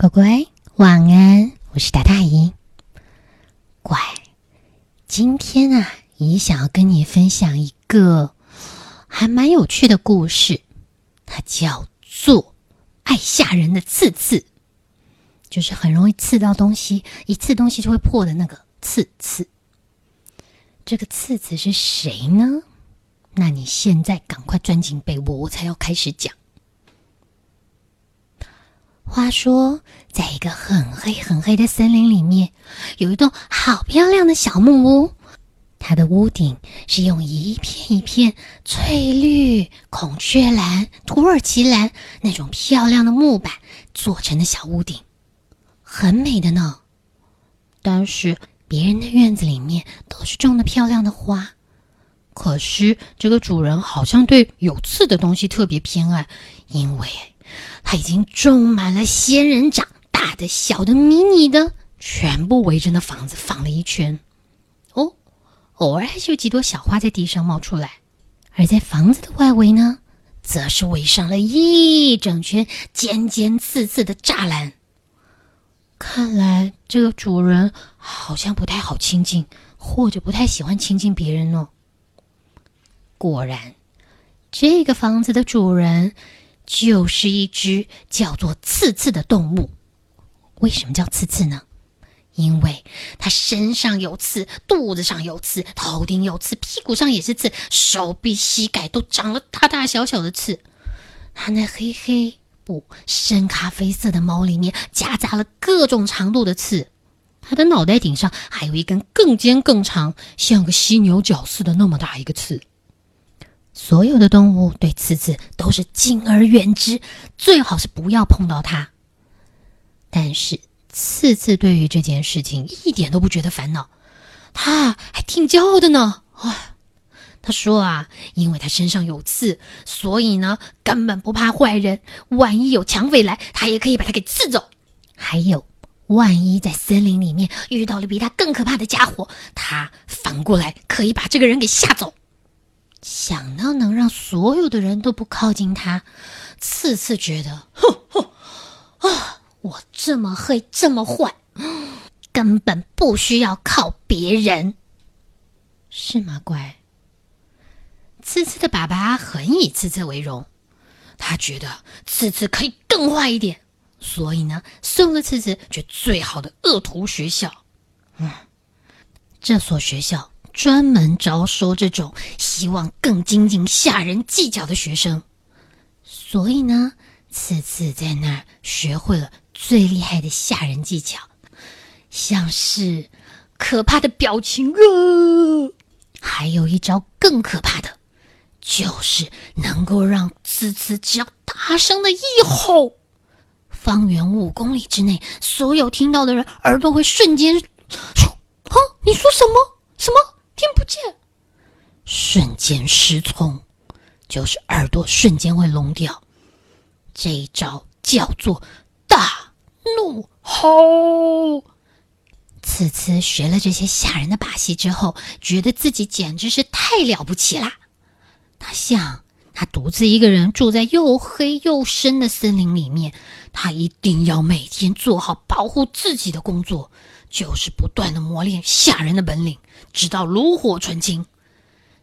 乖乖，晚安，我是达大姨。乖，今天啊，姨想要跟你分享一个还蛮有趣的故事，它叫做“爱吓人的刺刺”，就是很容易刺到东西，一刺东西就会破的那个刺刺。这个刺刺是谁呢？那你现在赶快钻进被窝，我才要开始讲。话说，在一个很黑很黑的森林里面，有一栋好漂亮的小木屋。它的屋顶是用一片一片翠绿、孔雀蓝、土耳其蓝那种漂亮的木板做成的小屋顶，很美的呢。但是别人的院子里面都是种的漂亮的花，可是这个主人好像对有刺的东西特别偏爱，因为。他已经种满了仙人掌，大的、小的、迷你的，全部围着那房子放了一圈。哦，偶尔还是有几朵小花在地上冒出来。而在房子的外围呢，则是围上了一整圈尖尖刺刺的栅栏。看来这个主人好像不太好亲近，或者不太喜欢亲近别人呢。果然，这个房子的主人。就是一只叫做刺刺的动物。为什么叫刺刺呢？因为它身上有刺，肚子上有刺，头顶有刺，屁股上也是刺，手臂、膝盖都长了大大小小的刺。它那黑黑不深咖啡色的毛里面夹杂了各种长度的刺。它的脑袋顶上还有一根更尖更长，像个犀牛角似的那么大一个刺。所有的动物对刺刺都是敬而远之，最好是不要碰到它。但是刺刺对于这件事情一点都不觉得烦恼，他还挺骄傲的呢。啊，他说啊，因为他身上有刺，所以呢根本不怕坏人。万一有强匪来，他也可以把他给刺走。还有，万一在森林里面遇到了比他更可怕的家伙，他反过来可以把这个人给吓走。想到能让所有的人都不靠近他，次次觉得，哼哼，啊，我这么黑，这么坏，根本不需要靠别人，是吗？乖。次次的爸爸很以次次为荣，他觉得次次可以更坏一点，所以呢，送了次次去最好的恶徒学校。嗯，这所学校。专门招收这种希望更精进、吓人技巧的学生，所以呢，次次在那儿学会了最厉害的吓人技巧，像是可怕的表情啊，还有一招更可怕的，就是能够让次次只要大声的一吼，方圆五公里之内所有听到的人耳朵会瞬间说：“啊，你说什么？什么？”听不见，瞬间失聪，就是耳朵瞬间会聋掉。这一招叫做大怒吼。此次学了这些吓人的把戏之后，觉得自己简直是太了不起啦。他想，他独自一个人住在又黑又深的森林里面，他一定要每天做好保护自己的工作。就是不断的磨练吓人的本领，直到炉火纯青，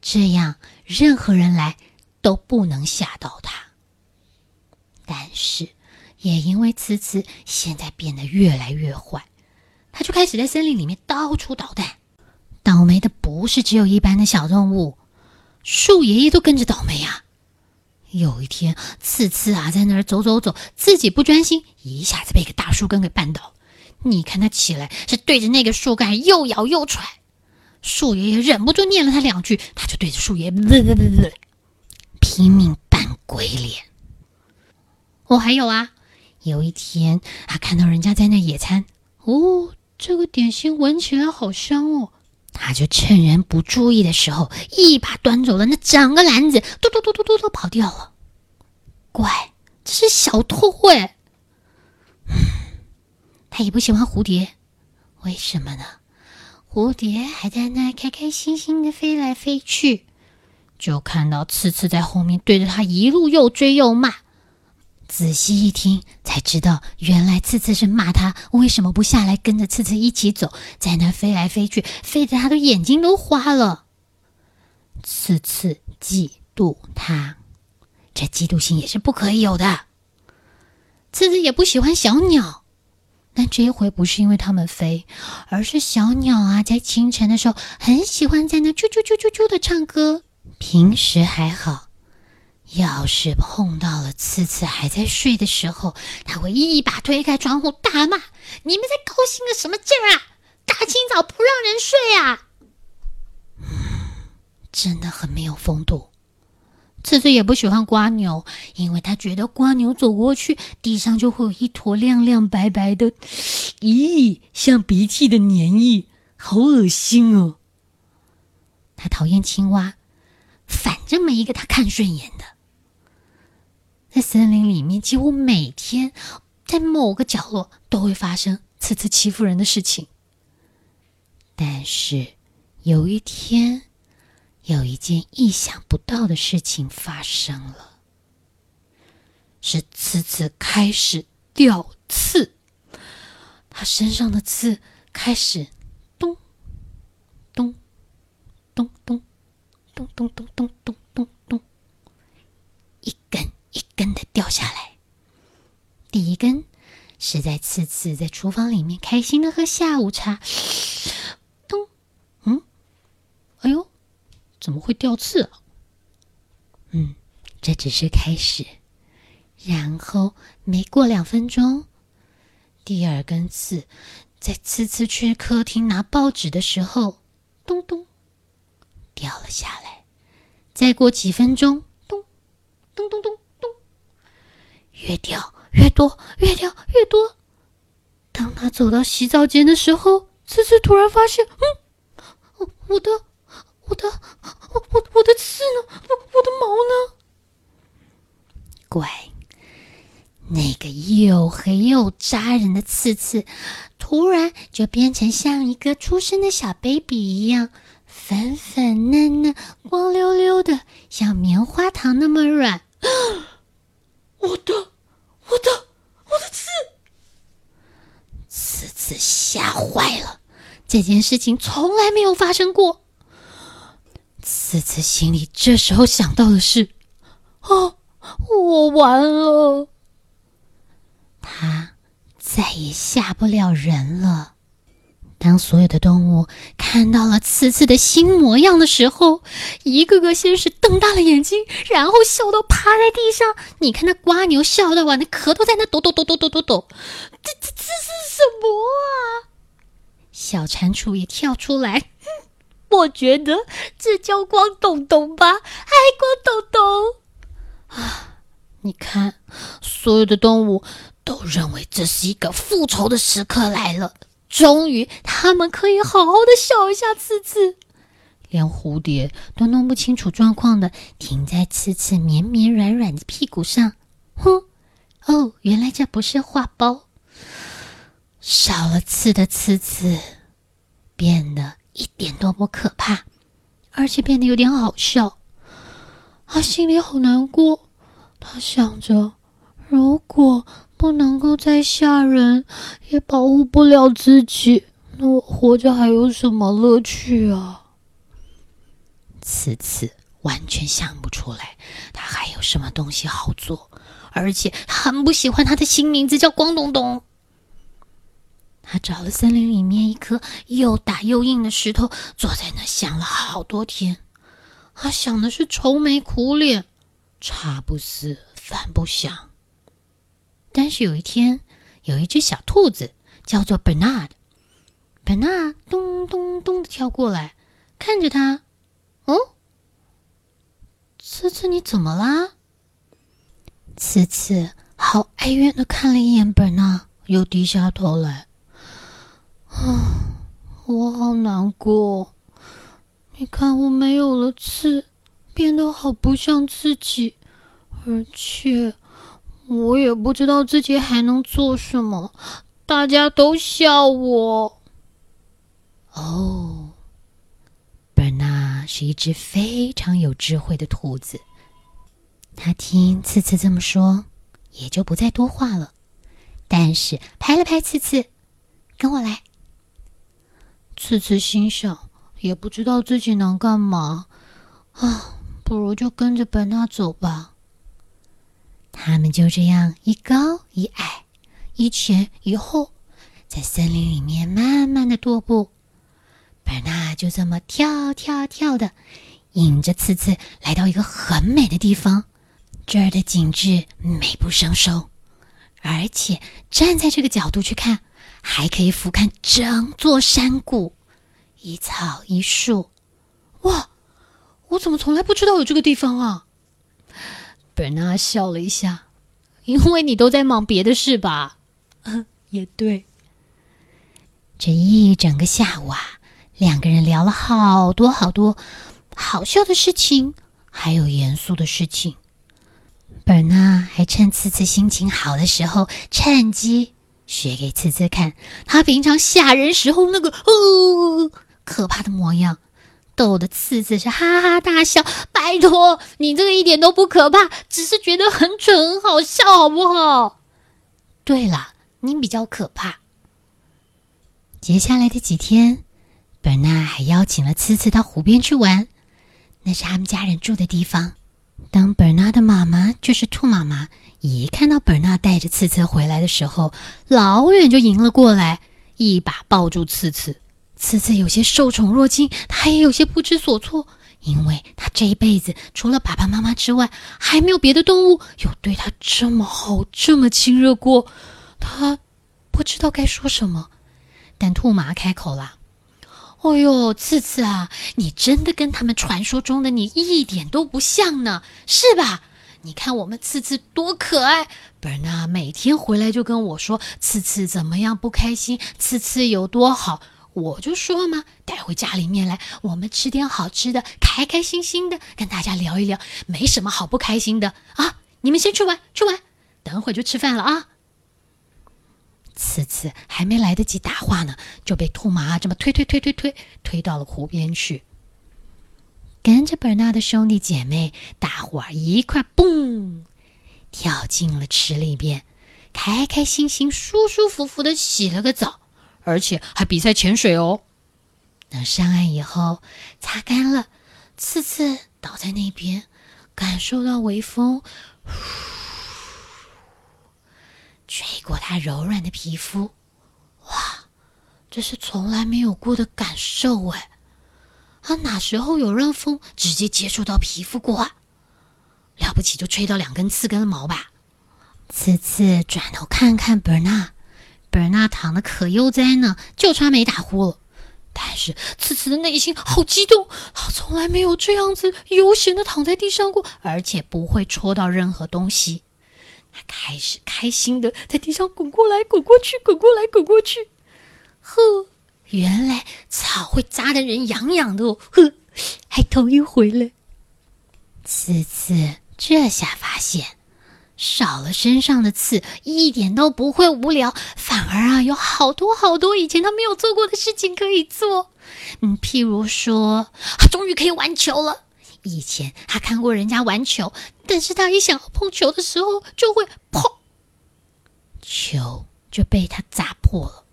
这样任何人来都不能吓到他。但是，也因为此次现在变得越来越坏，他就开始在森林里面到处捣蛋。倒霉的不是只有一般的小动物，树爷爷都跟着倒霉啊！有一天，次次啊在那儿走走走，自己不专心，一下子被个大树根给绊倒。你看他起来是对着那个树干又咬又踹，树爷爷忍不住念了他两句，他就对着树爷爷拼命扮鬼脸。哦，还有啊，有一天他看到人家在那野餐，哦，这个点心闻起来好香哦，他就趁人不注意的时候，一把端走了那整个篮子，嘟嘟嘟嘟嘟嘟跑掉了。乖，这是小偷哎。他也不喜欢蝴蝶，为什么呢？蝴蝶还在那开开心心的飞来飞去，就看到刺刺在后面对着他一路又追又骂。仔细一听，才知道原来刺刺是骂他为什么不下来跟着刺刺一起走，在那飞来飞去，飞得他的眼睛都花了。刺刺嫉妒他，这嫉妒心也是不可以有的。刺刺也不喜欢小鸟，但这一回不是因为它们飞，而是小鸟啊，在清晨的时候很喜欢在那啾啾啾啾啾的唱歌。平时还好。要是碰到了次次还在睡的时候，他会一把推开窗户，大骂：“你们在高兴个什么劲儿啊？大清早不让人睡啊！” 真的很没有风度。次次也不喜欢瓜牛，因为他觉得瓜牛走过去，地上就会有一坨亮亮白白的，咦，像鼻涕的粘液，好恶心哦。他讨厌青蛙，反正没一个他看顺眼的。在森林里面，几乎每天在某个角落都会发生次次欺负人的事情。但是有一天，有一件意想不到的事情发生了，是刺刺开始掉刺，他身上的刺开始咚咚咚咚咚咚咚咚咚咚咚，一根。一根的掉下来。第一根是在刺刺在厨房里面开心的喝下午茶，咚，嗯，哎呦，怎么会掉刺啊？嗯，这只是开始。然后没过两分钟，第二根刺在次次去客厅拿报纸的时候，咚咚掉了下来。再过几分钟，咚咚咚咚咚。越掉越多，越掉越多。当他走到洗澡间的时候，次次突然发现，嗯，我的我的我我我的刺呢？我我的毛呢？乖，那个又黑又扎人的刺刺，突然就变成像一个出生的小 baby 一样，粉粉嫩嫩、光溜溜的，像棉花糖那么软。我的，我的，我的刺！刺刺吓坏了，这件事情从来没有发生过。次次心里这时候想到的是：哦，我完了，他再也吓不了人了。当所有的动物看到了次次的新模样的时候，一个个先是瞪大了眼睛，然后笑到趴在地上。你看那瓜牛笑的，哇，那壳都在那抖抖抖抖抖抖抖。这这这是什么啊？小蟾蜍也跳出来，我觉得这叫光咚咚吧，还光咚咚啊！你看，所有的动物都认为这是一个复仇的时刻来了。终于，他们可以好好的笑一下刺刺，连蝴蝶都弄不清楚状况的停在刺刺绵绵软软的屁股上。哼，哦，原来这不是画包。少了刺的刺刺变得一点都不可怕，而且变得有点好笑。他心里好难过，他想着，如果……不能够再吓人，也保护不了自己，那我活着还有什么乐趣啊？此次完全想不出来，他还有什么东西好做，而且他很不喜欢他的新名字叫光东东。他找了森林里面一颗又大又硬的石头，坐在那想了好多天。他想的是愁眉苦脸，茶不思饭不想。但是有一天，有一只小兔子叫做 Bernard。Bernard 咚咚咚的跳过来，看着他。哦，次次你怎么啦？次次好哀怨的看了一眼 Bernard，又低下头来。啊，我好难过。你看，我没有了刺，变得好不像自己，而且。我也不知道自己还能做什么，大家都笑我。哦，本娜是一只非常有智慧的兔子。他听次次这么说，也就不再多话了。但是拍了拍次次，跟我来。次次心想，也不知道自己能干嘛啊，不如就跟着本纳走吧。他们就这样一高一矮，一前一后，在森林里面慢慢的踱步。本纳就这么跳跳跳的，引着次次来到一个很美的地方。这儿的景致美不胜收，而且站在这个角度去看，还可以俯瞰整座山谷，一草一树。哇，我怎么从来不知道有这个地方啊？本纳笑了一下，因为你都在忙别的事吧？也对。这一整个下午啊，两个人聊了好多好多好笑的事情，还有严肃的事情。本纳还趁次次心情好的时候，趁机学给次次看他平常吓人时候那个哦可怕的模样，逗得次次是哈哈大笑。拜托，你这个一点都不可怕，只是觉得很蠢很好笑，好不好？对了，你比较可怕。接下来的几天，本娜还邀请了次次到湖边去玩，那是他们家人住的地方。当本纳的妈妈，就是兔妈妈，一看到本纳带着次次回来的时候，老远就迎了过来，一把抱住次次。次次有些受宠若惊，他也有些不知所措，因为他这一辈子除了爸爸妈妈之外，还没有别的动物有对他这么好、这么亲热过。他不知道该说什么，但兔妈开口了。哦呦，次次啊，你真的跟他们传说中的你一点都不像呢，是吧？你看我们次次多可爱，本纳每天回来就跟我说次次怎么样不开心，次次有多好，我就说嘛，带回家里面来，我们吃点好吃的，开开心心的跟大家聊一聊，没什么好不开心的啊。你们先去玩，去玩，等会就吃饭了啊。次次还没来得及答话呢，就被兔妈这么推推推推推推到了湖边去。跟着本纳的兄弟姐妹，大伙儿一块蹦跳进了池里边，开开心心、舒舒服服的洗了个澡，而且还比赛潜水哦。等上岸以后，擦干了，次次倒在那边，感受到微风。吹过他柔软的皮肤，哇，这是从来没有过的感受哎！他哪时候有让风直接接触到皮肤过啊？了不起就吹到两根刺根的毛吧！次次转头看看贝尔纳，贝尔纳躺的可悠哉呢，就差没打呼了。但是次次的内心好激动，他从来没有这样子悠闲的躺在地上过，而且不会戳到任何东西。开始开心的在地上滚过来滚过去，滚过来滚过去。呵，原来草会扎的人痒痒的哦。呵，还头一回嘞。次次这下发现，少了身上的刺，一点都不会无聊，反而啊有好多好多以前他没有做过的事情可以做。嗯，譬如说，终于可以玩球了。以前他看过人家玩球，但是他一想要碰球的时候，就会砰，球就被他砸破了。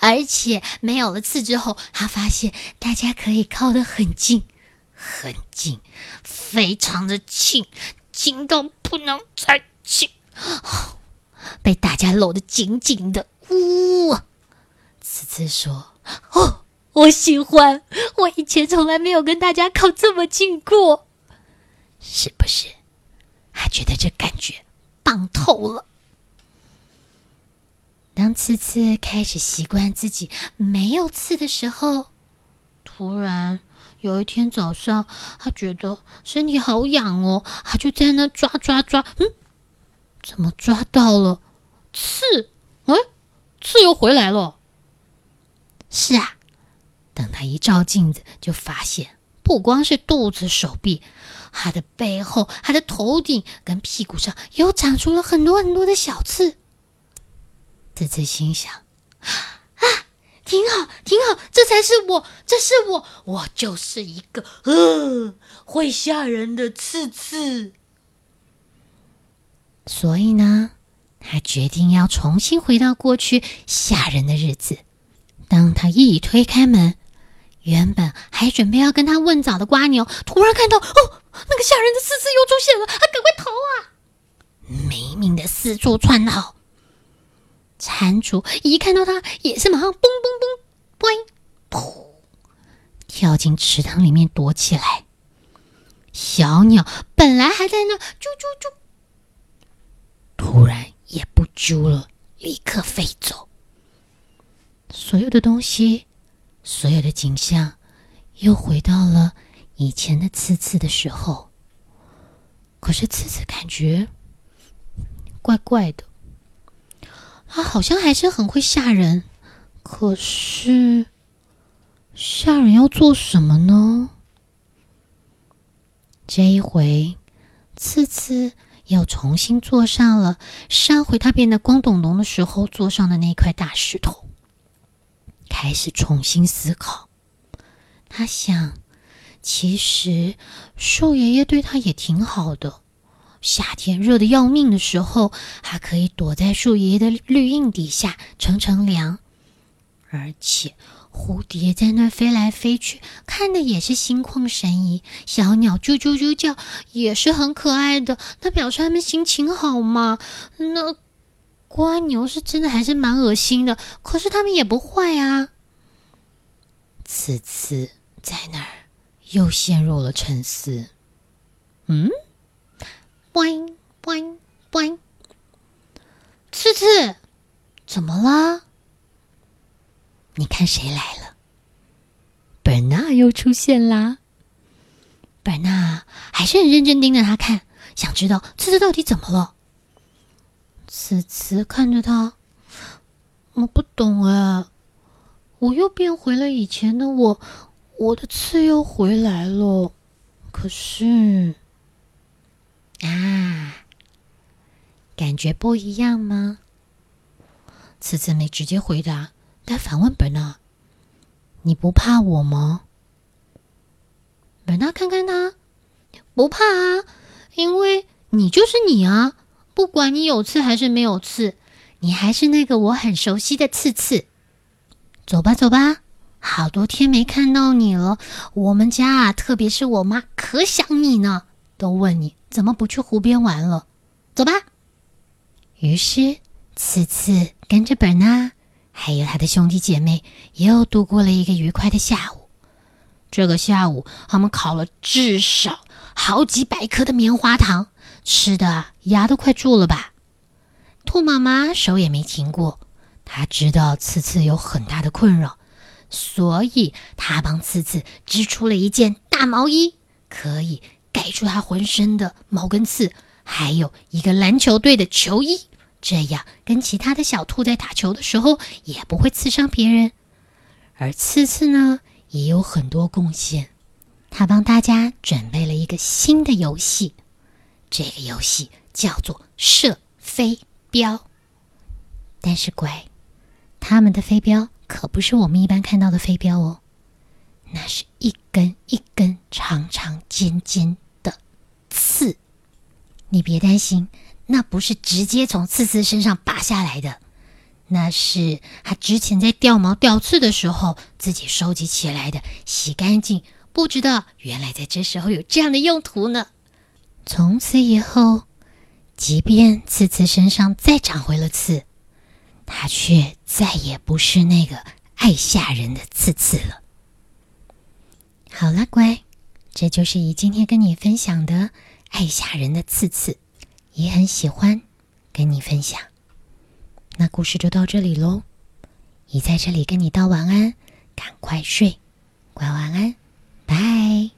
而且没有了刺之后，他发现大家可以靠得很近，很近，非常的近，近到不能再近，被大家搂得紧紧的。呜，次次说：“哦。”我喜欢，我以前从来没有跟大家靠这么近过，是不是？还觉得这感觉棒透了。当次次开始习惯自己没有刺的时候，突然有一天早上，他觉得身体好痒哦，他就在那抓抓抓，嗯，怎么抓到了刺？哎，刺又回来了。是啊。等他一照镜子，就发现不光是肚子、手臂，他的背后、他的头顶跟屁股上又长出了很多很多的小刺。次次心想：啊，挺好，挺好，这才是我，这是我，我就是一个呃会吓人的刺刺。所以呢，他决定要重新回到过去吓人的日子。当他一推开门，原本还准备要跟他问早的瓜牛，突然看到哦，那个吓人的狮子又出现了，他赶快逃啊！没命的四处窜逃。蟾蜍一看到他，也是马上嘣嘣嘣，噗，跳进池塘里面躲起来。小鸟本来还在那啾啾啾，突然也不啾了，立刻飞走。所有的东西，所有的景象，又回到了以前的刺刺的时候。可是刺刺感觉怪怪的，他好像还是很会吓人。可是吓人要做什么呢？这一回，次次又重新坐上了上回他变得光咚咚的时候坐上的那块大石头，开始重新思考。他想，其实树爷爷对他也挺好的。夏天热的要命的时候，还可以躲在树爷爷的绿荫底下乘乘凉，而且。蝴蝶在那飞来飞去，看的也是心旷神怡。小鸟啾啾啾叫，也是很可爱的。那表示他们心情好嘛？那蜗牛是真的还是蛮恶心的？可是他们也不坏啊。次次在那儿又陷入了沉思。嗯，boing boing boing，次次怎么了？你看谁来了？本娜又出现啦！本娜还是很认真盯着他看，想知道次次到底怎么了。次次看着他，我不懂哎，我又变回了以前的我，我的刺又回来了。可是啊，感觉不一样吗？次次没直接回答。他反问本纳：“你不怕我吗？”本纳看看他，不怕啊，因为你就是你啊，不管你有刺还是没有刺，你还是那个我很熟悉的刺刺。走吧，走吧，好多天没看到你了，我们家啊，特别是我妈可想你呢，都问你怎么不去湖边玩了。走吧。于是，刺刺跟着本纳。还有他的兄弟姐妹又度过了一个愉快的下午。这个下午，他们烤了至少好几百颗的棉花糖，吃的牙都快蛀了吧。兔妈妈手也没停过，她知道次次有很大的困扰，所以她帮次次织出了一件大毛衣，可以盖住他浑身的毛跟刺，还有一个篮球队的球衣。这样跟其他的小兔在打球的时候也不会刺伤别人，而次次呢也有很多贡献，他帮大家准备了一个新的游戏，这个游戏叫做射飞镖。但是乖，他们的飞镖可不是我们一般看到的飞镖哦，那是一根一根长长尖尖的刺，你别担心。那不是直接从刺刺身上拔下来的，那是他之前在掉毛掉刺的时候自己收集起来的，洗干净，不知道原来在这时候有这样的用途呢。从此以后，即便刺刺身上再长回了刺，他却再也不是那个爱吓人的刺刺了。好了，乖，这就是以今天跟你分享的爱吓人的刺刺。也很喜欢跟你分享，那故事就到这里喽。姨在这里跟你道晚安，赶快睡，乖晚安，拜。